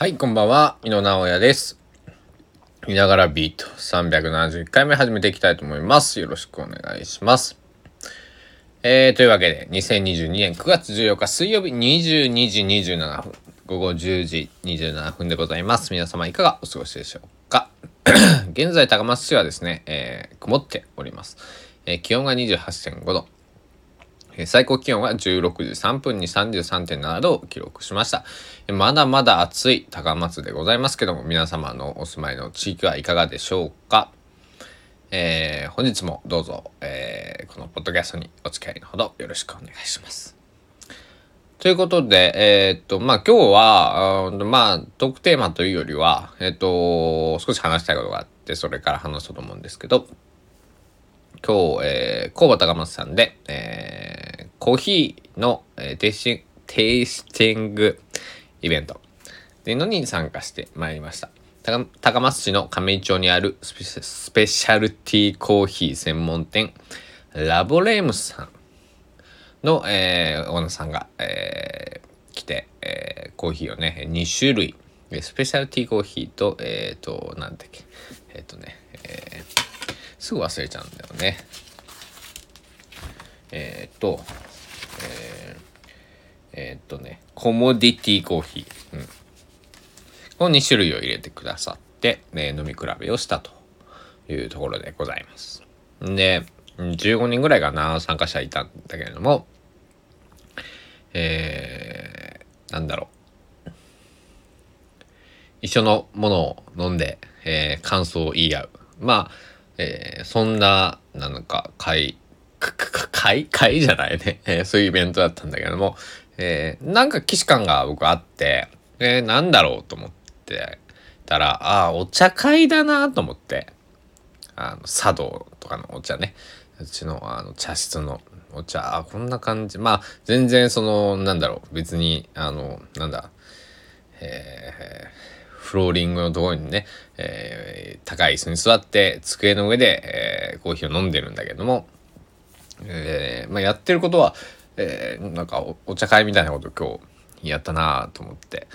はい、こんばんは。井野直哉です。いながらビート371回目始めていきたいと思います。よろしくお願いします。えー、というわけで、2022年9月14日水曜日22時27分、午後10時27分でございます。皆様いかがお過ごしでしょうか？現在、高松市はですね、えー、曇っております。えー、気温が28.5度。最高気温は16時3分に33.7度を記録しました。まだまだ暑い高松でございますけども、皆様のお住まいの地域はいかがでしょうか？えー、本日もどうぞ、えー、このポッドキャストにお付き合いのほどよろしくお願いします。ということで、えー、っと、まあ、今日は、まあ、トークテーマというよりは、えー、っと、少し話したいことがあって、それから話そうと思うんですけど、今日、えー、工場高松さんで、えー、コーヒーの、えー、テイステイスティングイベントっていうのに参加してまいりました。高松市の亀井町にあるスペシャルティーコーヒー専門店ラボレームスさんの、えー、オーナーさんが、えー、来て、えー、コーヒーをね2種類スペシャルティーコーヒーとえっ、ー、となんだっけえっ、ー、とね、えーすぐ忘れちゃうんだよね。えー、っと、えー、っとね、コモディティコーヒー。うん。この2種類を入れてくださって、ね、飲み比べをしたというところでございます。で、15人ぐらいかな、参加者いたんだけれども、えー、なんだろう。一緒のものを飲んで、えー、感想を言い合う。まあ、えー、そんな、なんか、会、か、か会会 じゃないね、えー、そういうイベントだったんだけども、えー、なんか既視感が僕あって、えー、なんだろうと思ってたら、ああ、お茶会だなと思って、あの、茶道とかのお茶ね、うちのあの茶室のお茶、あこんな感じ。まあ、全然その、なんだろう、別に、あの、なんだ、えー、フローリングのところにね、えー、高い椅子に座って机の上で、えー、コーヒーを飲んでるんだけども、えーまあ、やってることは、えー、なんかお茶会みたいなこと今日やったなと思って、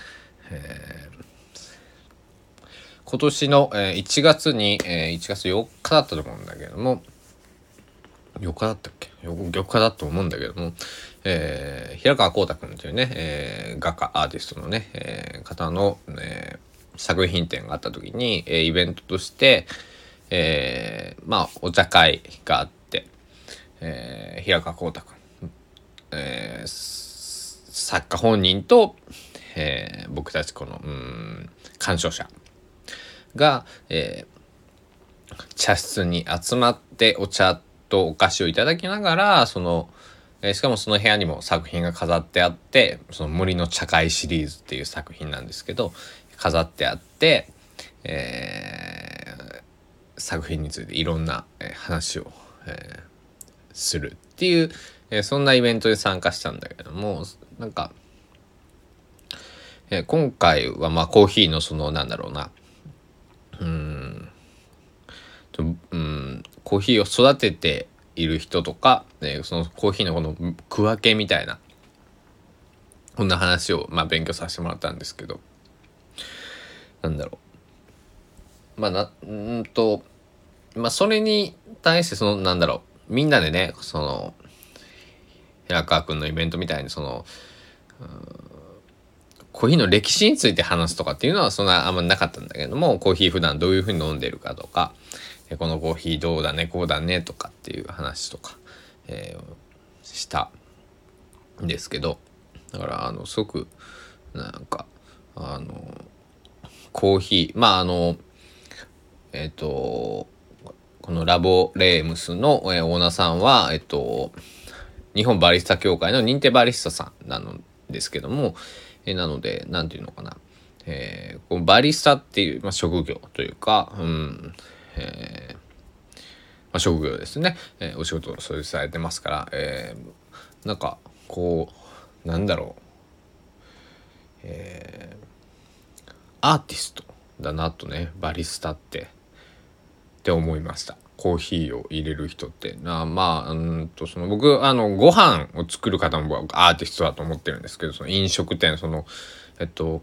えー、今年の、えー、1月に、えー、1月4日だったと思うんだけども4日だったっけ ?4 日だと思うんだけども、えー、平川光太君というね、えー、画家アーティストのね、えー、方の、えー、作品展があった時に、えー、イベントとして、えー、まあお茶会があって、えー、平川光太君、えー、作家本人と、えー、僕たちこのうん鑑賞者が、えー、茶室に集まってお茶とお菓子をいただきながらそのえしかもその部屋にも作品が飾ってあってその森の茶会シリーズっていう作品なんですけど、飾ってあって、えー、作品についていろんな、え、話を、えー、するっていう、えー、そんなイベントに参加したんだけどもなんか、えー、今回はまあコーヒーのそのなんだろうなうんうんコーヒーを育てている人とか、え、そのコーヒーのこの区分けみたいなこんな話をまあ勉強させてもらったんですけどなんだろう。まあな、うんと、まあそれに対してその、なんだろう。みんなでね、その、平川君のイベントみたいにその、コーヒーの歴史について話すとかっていうのはそんなあんまなかったんだけども、コーヒー普段どういうふうに飲んでるかとか、このコーヒーどうだね、こうだねとかっていう話とか、えー、したんですけど、だからあの、すごく、なんか、あの、コーヒー、まああの、えっ、と、このラボレームスの、え、オーナーさんは、えっ、と、日本バリスタ協会の認定バリスタさんなのですけども、え、なので、なんていうのかな。えー、このバリスタっていう、まあ、職業というか、うん、えー、まあ、職業ですね、えー、お仕事をそれされてますから、えー、なんかこうなんだろう、えー、アーティストだなとねバリスタって。って思いました。コーヒーを入れる人って。なまあうんとその僕あのご飯を作る方もアーティストだと思ってるんですけどその飲食店そのえっと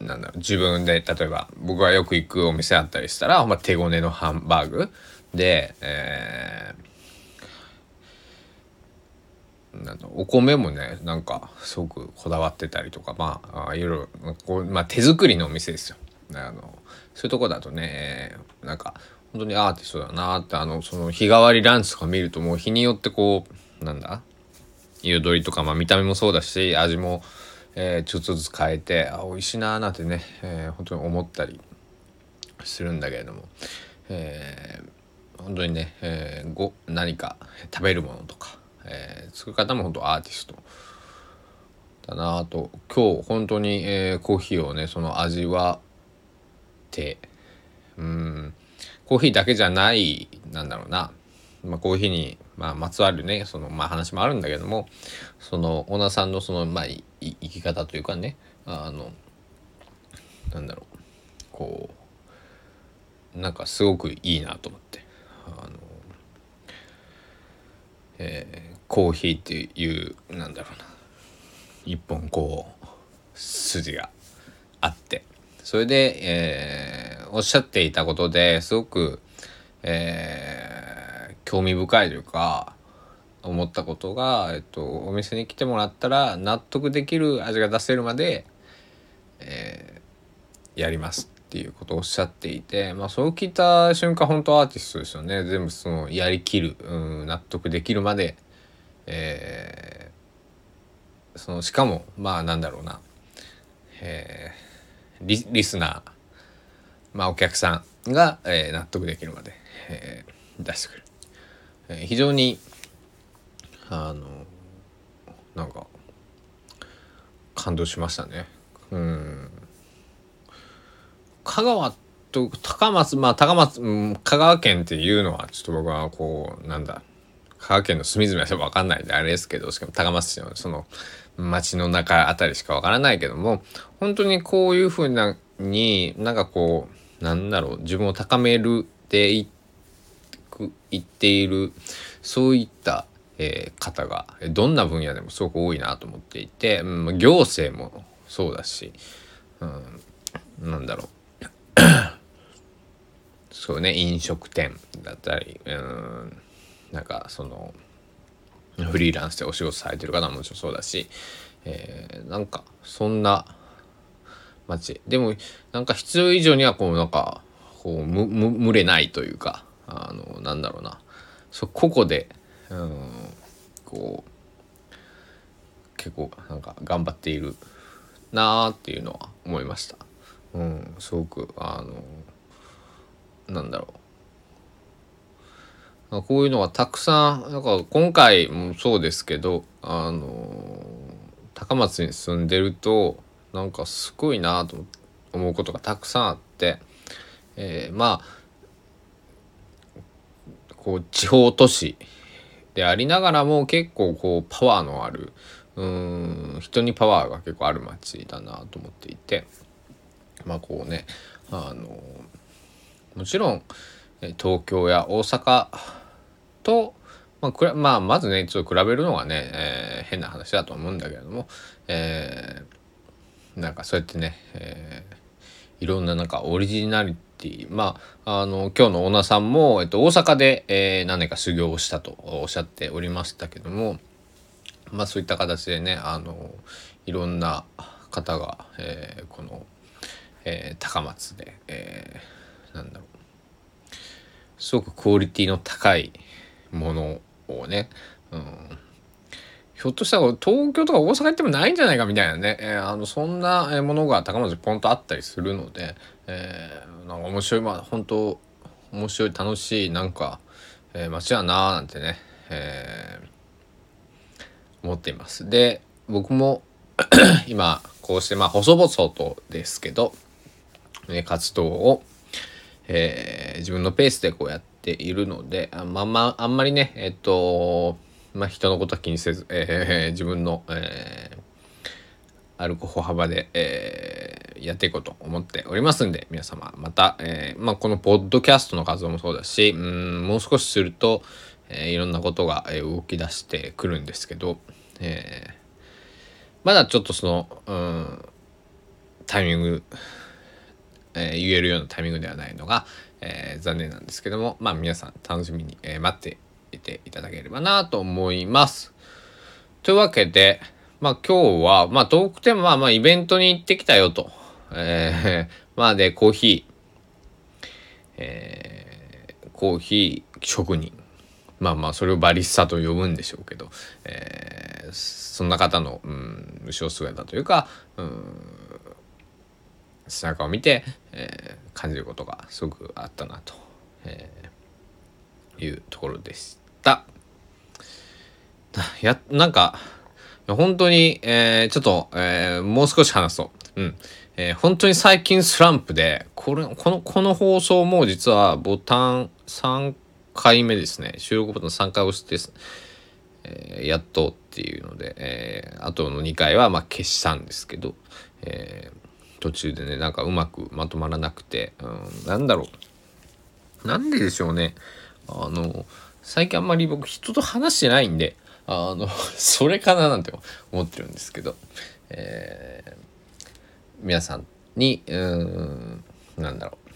なんだろう自分で例えば僕がよく行くお店あったりしたら、まあ、手ごねのハンバーグで、えー、お米もねなんかすごくこだわってたりとかまあいろいろこう、まあ、手作りのお店ですよ。あのそういうとこだとね、なんか本当にアーティストだなってあのその日替わりランチとか見るともう日によってこうなんだ彩りとか、まあ、見た目もそうだし味もえー、ちょっとずつ変えてあ美味しいなーなんてね、えー、本当に思ったりするんだけれども、えー、本当にね、えー、ご何か食べるものとか、えー、作る方も本当アーティストだなと。今日本当に、えー、コーヒーをねその味わってうん。コーヒーだけじゃないなんだろうな、まあ、コーヒーにまあ、まつわるねその、まあ、話もあるんだけどもそのオーナーさんのその、まあ、生き方というかねあのなんだろう。こうなんかすごくいいなと思って。あの、えー、コーヒーっていうなんだろうな一本こう筋があって。それで、えー、おっしゃっていたことですごく、えー興味深いというか思ったことが、えっと、お店に来てもらったら納得できる味が出せるまで、えー、やりますっていうことをおっしゃっていて、まあ、そう聞いた瞬間本当アーティストですよね。全部そのやりきる、うん、納得できるまで、えー、そのしかもまあなんだろうな、えー、リリスナー、まあ、お客さんが、えー、納得できるまで、えー、出してくる。え非常にあのなんか感動しましたね。うん香川と高松まあ高松、うん、香川県っていうのはちょっと僕はこうなんだ香川県の隅々は分かんないんであれですけどしかも高松市のその町の中あたりしか分からないけども本当にこういうふうなになんかこうなんだろう自分を高めるでいっくいっているそういった、えー、方がどんな分野でもすごく多いなと思っていて、うん、行政もそうだし、うん、なんだろう。そうね飲食店だったり、うん、なんかそのフリーランスでお仕事されてる方ももちろんそうだし、えー、なんかそんな街。でもなんか必要以上にはこうなんかこうむむ群れないというかあのなんだろうな。そ個々で、うん、こう結構なんか頑張っているなーっていうのは思いました。うん、すごくあのなんだろう。こういうのがたくさんなんか今回もそうですけどあの高松に住んでるとなんかすごいなと思うことがたくさんあって、えー、まあこう地方都市でありながらも結構こうパワーのあるうん人にパワーが結構ある街だなと思っていてまあこうねあのもちろん東京や大阪と、まあ、まあ、まずねちょっと比べるのがね、えー、変な話だと思うんだけれども、えー、なんかそうやってね、えー、いろんななんかオリジナリティまああの今日のオーナーさんも、えっと、大阪で、えー、何年か修行をしたとおっしゃっておりましたけどもまあそういった形でねあのいろんな方が、えー、この、えー、高松で、えー、なんだろうすごくクオリティの高いものをね、うん、ひょっとしたら東京とか大阪行ってもないんじゃないかみたいなね、えー、あのそんなものが高松にポンとあったりするので、えー、なんか面白いまあ本当面白い楽しいなんか、えー、街やなーなんてね、えー、思っています。で僕も 今こうしてまあ細々とですけど、ね、活動を、えー、自分のペースでこうやっているのであ,、まあまあ、あんまりねえっとまあ、人のことは気にせず、えー、自分の、えー、歩く歩幅で、えー、やっていこうと思っておりますんで皆様また、えーまあ、このポッドキャストの活動もそうだしうんもう少しすると、えー、いろんなことが動き出してくるんですけど、えーまだちょっとその、うん、タイミング、えー、言えるようなタイミングではないのが、えー、残念なんですけども、まあ皆さん楽しみに、えー、待っていていただければなと思います。というわけで、まあ今日は、まあトークテーマは、まあイベントに行ってきたよと。えー、まあで、コーヒー、えー、コーヒー職人。まあまあそれをバリスタと呼ぶんでしょうけど、えー、そんな方の、うん、後ろ姿というか、うん、背中を見て、えー、感じることがすごくあったなと、えー、いうところでした。や、なんか、本当に、えー、ちょっと、えー、もう少し話そう。うん。えー、本当に最近スランプで、これ、この、この放送も実はボタン3回目ですね。収録ボタン3回押して、えー、やっとっていうので、えー、あとの2回はまあ消したんですけど、えー、途中でね、なんかうまくまとまらなくて、うん、なんだろう。なんででしょうね。あの、最近あんまり僕人と話してないんで、あの、それかななんて思ってるんですけど、えー、皆さんに、うん、なんだろう、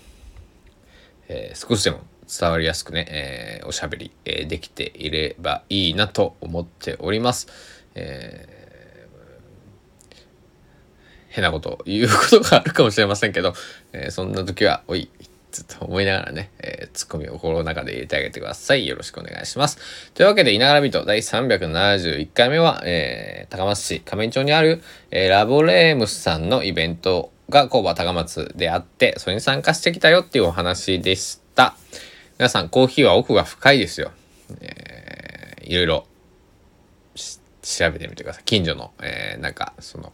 えー、少しでも伝わりやすくね、えー、おしゃべり、えー、できていればいいなと思っております。えー、変なこと言うことがあるかもしれませんけど、えー、そんな時は、おい、ずっと思いながらね、えー、ツッコミを心の中で入れてあげてください。よろしくお願いします。というわけで、いながらビート第371回目は、えー、高松市亀井町にある、えー、ラボレームスさんのイベントが工場高松であって、それに参加してきたよっていうお話でした。皆さん、コーヒーは奥が深いですよ。えー、いろいろ調べてみてください。近所の、えー、なんか、その、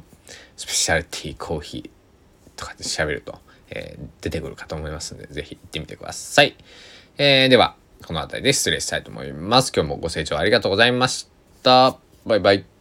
スペシャルティーコーヒーとかで調べると、えー、出てくるかと思いますので、ぜひ行ってみてください。えー、では、この辺りで失礼したいと思います。今日もご清聴ありがとうございました。バイバイ。